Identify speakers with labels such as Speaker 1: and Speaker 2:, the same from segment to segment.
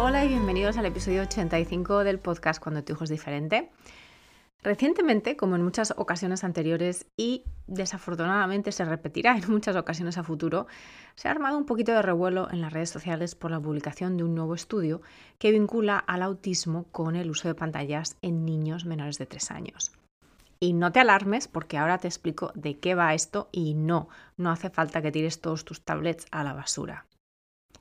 Speaker 1: Hola y bienvenidos al episodio 85 del podcast Cuando tu hijo es diferente. Recientemente, como en muchas ocasiones anteriores y desafortunadamente se repetirá en muchas ocasiones a futuro, se ha armado un poquito de revuelo en las redes sociales por la publicación de un nuevo estudio que vincula al autismo con el uso de pantallas en niños menores de 3 años. Y no te alarmes porque ahora te explico de qué va esto y no, no hace falta que tires todos tus tablets a la basura.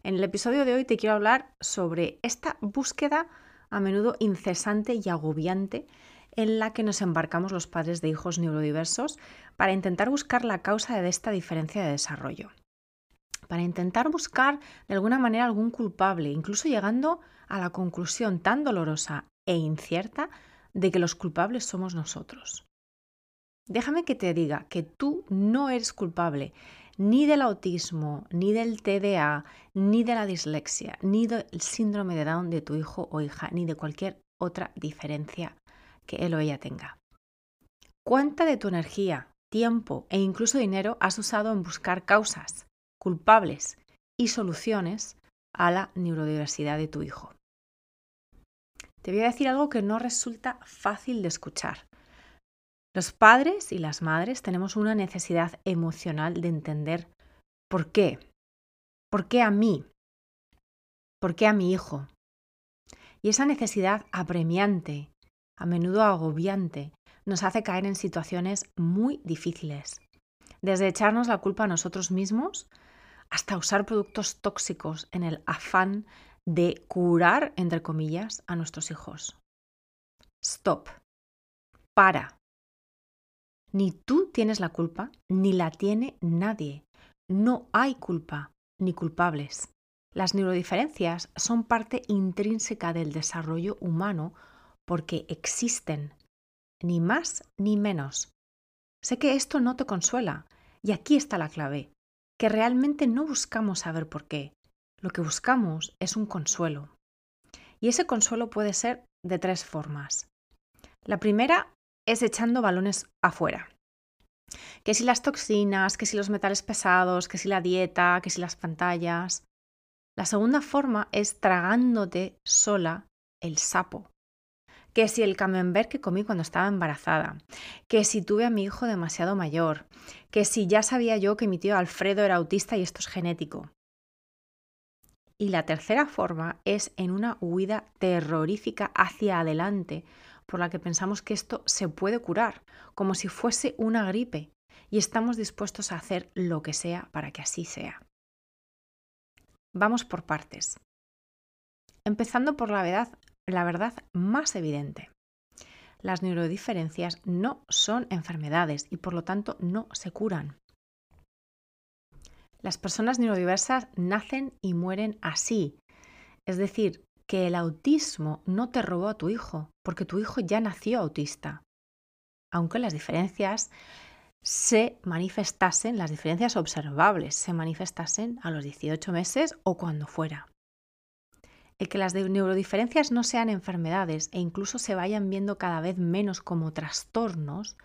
Speaker 1: En el episodio de hoy te quiero hablar sobre esta búsqueda a menudo incesante y agobiante en la que nos embarcamos los padres de hijos neurodiversos para intentar buscar la causa de esta diferencia de desarrollo. Para intentar buscar de alguna manera algún culpable, incluso llegando a la conclusión tan dolorosa e incierta de que los culpables somos nosotros. Déjame que te diga que tú no eres culpable ni del autismo, ni del TDA, ni de la dislexia, ni del síndrome de Down de tu hijo o hija, ni de cualquier otra diferencia que él o ella tenga. ¿Cuánta de tu energía, tiempo e incluso dinero has usado en buscar causas, culpables y soluciones a la neurodiversidad de tu hijo? Te voy a decir algo que no resulta fácil de escuchar, los padres y las madres tenemos una necesidad emocional de entender por qué. ¿Por qué a mí? ¿Por qué a mi hijo? Y esa necesidad apremiante, a menudo agobiante, nos hace caer en situaciones muy difíciles. Desde echarnos la culpa a nosotros mismos hasta usar productos tóxicos en el afán de curar, entre comillas, a nuestros hijos. Stop. Para. Ni tú tienes la culpa, ni la tiene nadie. No hay culpa ni culpables. Las neurodiferencias son parte intrínseca del desarrollo humano porque existen, ni más ni menos. Sé que esto no te consuela, y aquí está la clave, que realmente no buscamos saber por qué. Lo que buscamos es un consuelo. Y ese consuelo puede ser de tres formas. La primera es echando balones afuera. Que si las toxinas, que si los metales pesados, que si la dieta, que si las pantallas. La segunda forma es tragándote sola el sapo. Que si el camembert que comí cuando estaba embarazada, que si tuve a mi hijo demasiado mayor, que si ya sabía yo que mi tío Alfredo era autista y esto es genético. Y la tercera forma es en una huida terrorífica hacia adelante por la que pensamos que esto se puede curar, como si fuese una gripe, y estamos dispuestos a hacer lo que sea para que así sea. Vamos por partes. Empezando por la verdad, la verdad más evidente. Las neurodiferencias no son enfermedades y por lo tanto no se curan. Las personas neurodiversas nacen y mueren así, es decir, que el autismo no te robó a tu hijo, porque tu hijo ya nació autista. Aunque las diferencias se manifestasen, las diferencias observables se manifestasen a los 18 meses o cuando fuera. El que las neurodiferencias no sean enfermedades e incluso se vayan viendo cada vez menos como trastornos,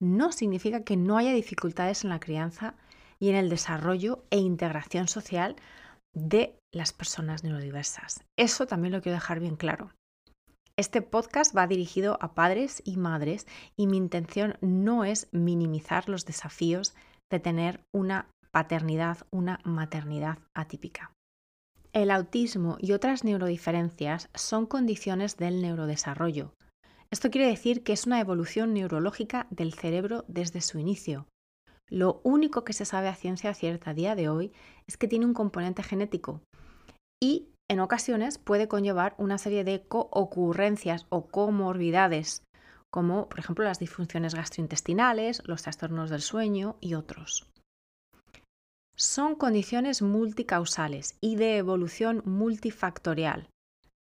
Speaker 1: no significa que no haya dificultades en la crianza y en el desarrollo e integración social de las personas neurodiversas. Eso también lo quiero dejar bien claro. Este podcast va dirigido a padres y madres y mi intención no es minimizar los desafíos de tener una paternidad, una maternidad atípica. El autismo y otras neurodiferencias son condiciones del neurodesarrollo. Esto quiere decir que es una evolución neurológica del cerebro desde su inicio, lo único que se sabe a ciencia cierta a día de hoy es que tiene un componente genético y en ocasiones puede conllevar una serie de coocurrencias o comorbidades, como por ejemplo las disfunciones gastrointestinales, los trastornos del sueño y otros. son condiciones multicausales y de evolución multifactorial.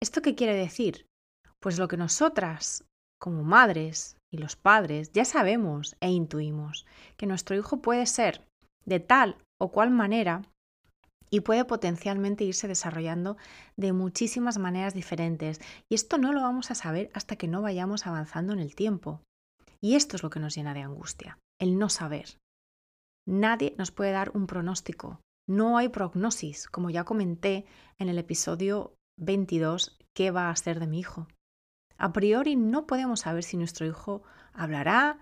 Speaker 1: ¿Esto qué quiere decir? Pues lo que nosotras, como madres y los padres, ya sabemos e intuimos, que nuestro hijo puede ser de tal o cual manera y puede potencialmente irse desarrollando de muchísimas maneras diferentes. Y esto no lo vamos a saber hasta que no vayamos avanzando en el tiempo. Y esto es lo que nos llena de angustia, el no saber. Nadie nos puede dar un pronóstico. No hay prognosis, como ya comenté en el episodio 22, ¿qué va a ser de mi hijo? A priori no podemos saber si nuestro hijo hablará,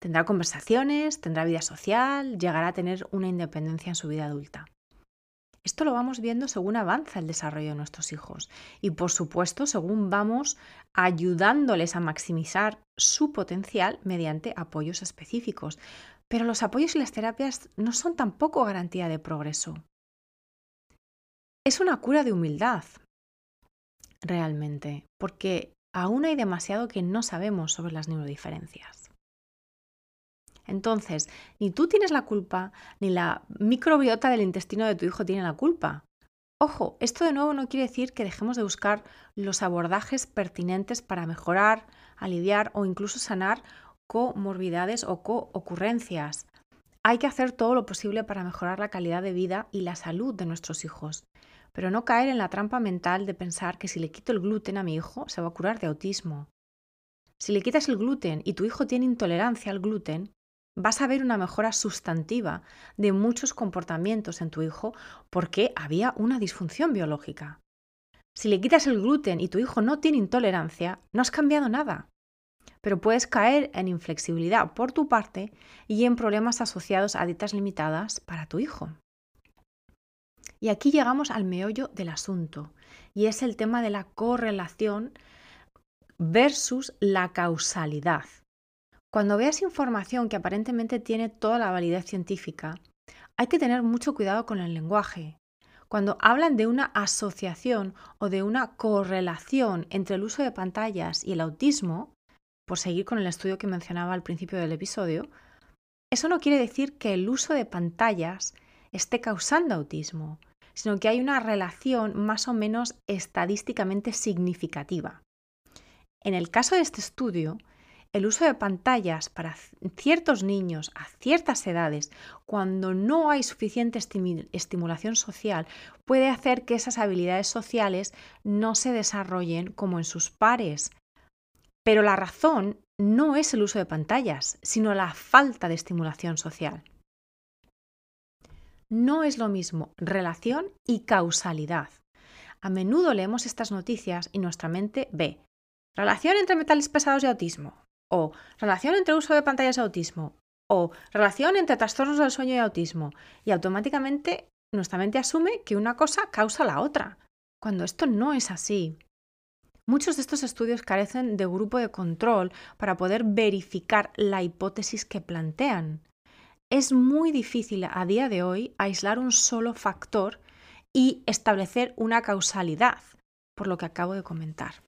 Speaker 1: tendrá conversaciones, tendrá vida social, llegará a tener una independencia en su vida adulta. Esto lo vamos viendo según avanza el desarrollo de nuestros hijos y por supuesto según vamos ayudándoles a maximizar su potencial mediante apoyos específicos. Pero los apoyos y las terapias no son tampoco garantía de progreso. Es una cura de humildad, realmente, porque aún hay demasiado que no sabemos sobre las neurodiferencias. Entonces, ni tú tienes la culpa, ni la microbiota del intestino de tu hijo tiene la culpa. Ojo, esto de nuevo no quiere decir que dejemos de buscar los abordajes pertinentes para mejorar, aliviar o incluso sanar comorbidades o co-ocurrencias. Hay que hacer todo lo posible para mejorar la calidad de vida y la salud de nuestros hijos, pero no caer en la trampa mental de pensar que si le quito el gluten a mi hijo se va a curar de autismo. Si le quitas el gluten y tu hijo tiene intolerancia al gluten, vas a ver una mejora sustantiva de muchos comportamientos en tu hijo porque había una disfunción biológica. Si le quitas el gluten y tu hijo no tiene intolerancia, no has cambiado nada. Pero puedes caer en inflexibilidad por tu parte y en problemas asociados a dietas limitadas para tu hijo. Y aquí llegamos al meollo del asunto, y es el tema de la correlación versus la causalidad. Cuando veas información que aparentemente tiene toda la validez científica, hay que tener mucho cuidado con el lenguaje. Cuando hablan de una asociación o de una correlación entre el uso de pantallas y el autismo, por seguir con el estudio que mencionaba al principio del episodio, eso no quiere decir que el uso de pantallas esté causando autismo, sino que hay una relación más o menos estadísticamente significativa. En el caso de este estudio, el uso de pantallas para ciertos niños a ciertas edades, cuando no hay suficiente estimulación social, puede hacer que esas habilidades sociales no se desarrollen como en sus pares. Pero la razón no es el uso de pantallas, sino la falta de estimulación social. No es lo mismo relación y causalidad. A menudo leemos estas noticias y nuestra mente ve relación entre metales pesados y autismo, o relación entre uso de pantallas y autismo, o relación entre trastornos del sueño y autismo, y automáticamente nuestra mente asume que una cosa causa la otra, cuando esto no es así. Muchos de estos estudios carecen de grupo de control para poder verificar la hipótesis que plantean. Es muy difícil a día de hoy aislar un solo factor y establecer una causalidad, por lo que acabo de comentar.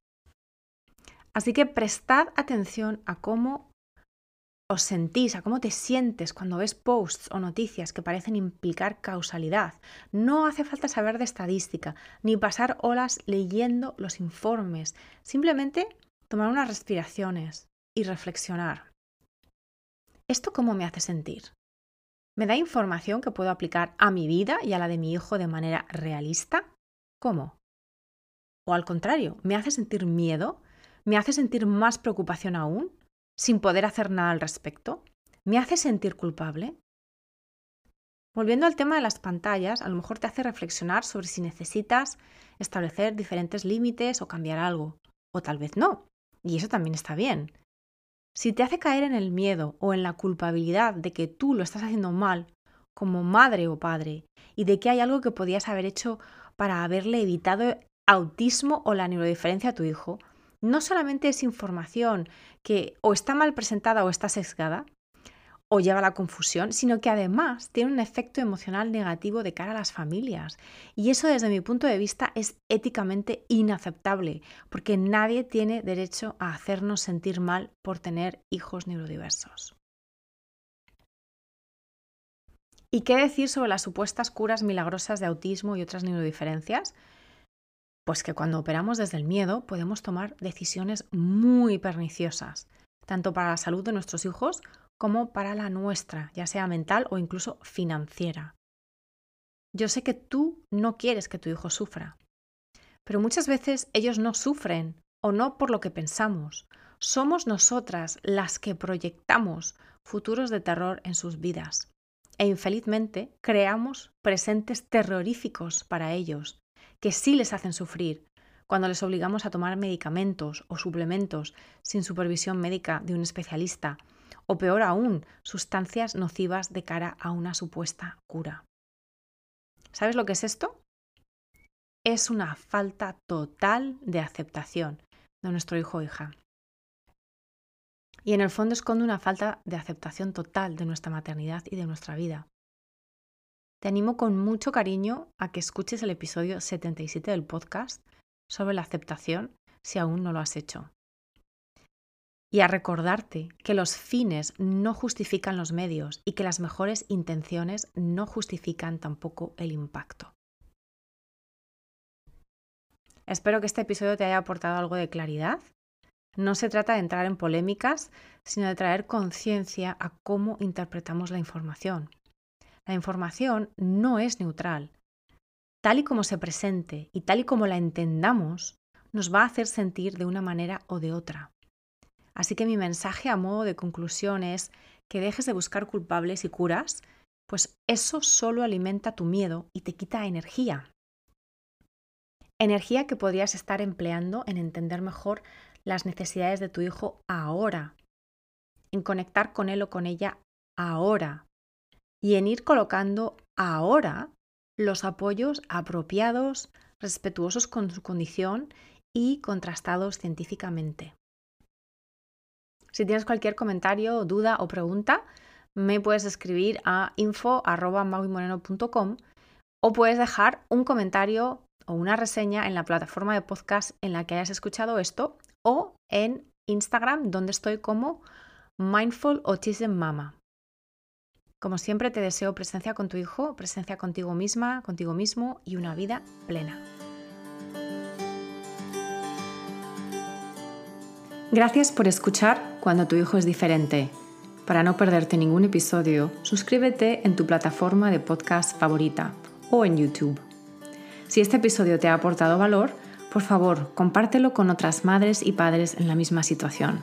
Speaker 1: Así que prestad atención a cómo os sentís, a cómo te sientes cuando ves posts o noticias que parecen implicar causalidad. No hace falta saber de estadística, ni pasar horas leyendo los informes. Simplemente tomar unas respiraciones y reflexionar. ¿Esto cómo me hace sentir? ¿Me da información que puedo aplicar a mi vida y a la de mi hijo de manera realista? ¿Cómo? O al contrario, ¿me hace sentir miedo? ¿Me hace sentir más preocupación aún, sin poder hacer nada al respecto? ¿Me hace sentir culpable? Volviendo al tema de las pantallas, a lo mejor te hace reflexionar sobre si necesitas establecer diferentes límites o cambiar algo, o tal vez no, y eso también está bien. Si te hace caer en el miedo o en la culpabilidad de que tú lo estás haciendo mal, como madre o padre, y de que hay algo que podías haber hecho para haberle evitado autismo o la neurodiferencia a tu hijo, no solamente es información que o está mal presentada o está sesgada, o lleva a la confusión, sino que además tiene un efecto emocional negativo de cara a las familias. Y eso desde mi punto de vista es éticamente inaceptable, porque nadie tiene derecho a hacernos sentir mal por tener hijos neurodiversos. ¿Y qué decir sobre las supuestas curas milagrosas de autismo y otras neurodiferencias? Pues que cuando operamos desde el miedo podemos tomar decisiones muy perniciosas, tanto para la salud de nuestros hijos como para la nuestra, ya sea mental o incluso financiera. Yo sé que tú no quieres que tu hijo sufra, pero muchas veces ellos no sufren o no por lo que pensamos. Somos nosotras las que proyectamos futuros de terror en sus vidas e infelizmente creamos presentes terroríficos para ellos, que sí les hacen sufrir cuando les obligamos a tomar medicamentos o suplementos sin supervisión médica de un especialista, o peor aún, sustancias nocivas de cara a una supuesta cura. ¿Sabes lo que es esto? Es una falta total de aceptación de nuestro hijo o hija. Y en el fondo esconde una falta de aceptación total de nuestra maternidad y de nuestra vida. Te animo con mucho cariño a que escuches el episodio 77 del podcast sobre la aceptación si aún no lo has hecho. Y a recordarte que los fines no justifican los medios y que las mejores intenciones no justifican tampoco el impacto. Espero que este episodio te haya aportado algo de claridad no se trata de entrar en polémicas, sino de traer conciencia a cómo interpretamos la información. La información no es neutral. Tal y como se presente y tal y como la entendamos, nos va a hacer sentir de una manera o de otra. Así que mi mensaje a modo de conclusión es que dejes de buscar culpables y curas, pues eso solo alimenta tu miedo y te quita energía. Energía que podrías estar empleando en entender mejor las necesidades de tu hijo ahora, en conectar con él o con ella ahora y en ir colocando ahora los apoyos apropiados, respetuosos con su condición y contrastados científicamente. Si tienes cualquier comentario, duda o pregunta, me puedes escribir a info.maguimoreno.com o puedes dejar un comentario o una reseña en la plataforma de podcast en la que hayas escuchado esto o en Instagram, donde estoy como Mindful Mama. Como siempre, te deseo presencia con tu hijo, presencia contigo misma, contigo mismo y una vida plena. Gracias por escuchar cuando tu hijo es diferente. Para no perderte ningún episodio, suscríbete en tu plataforma de podcast favorita o en YouTube. Si este episodio te ha aportado valor, por favor, compártelo con otras madres y padres en la misma situación.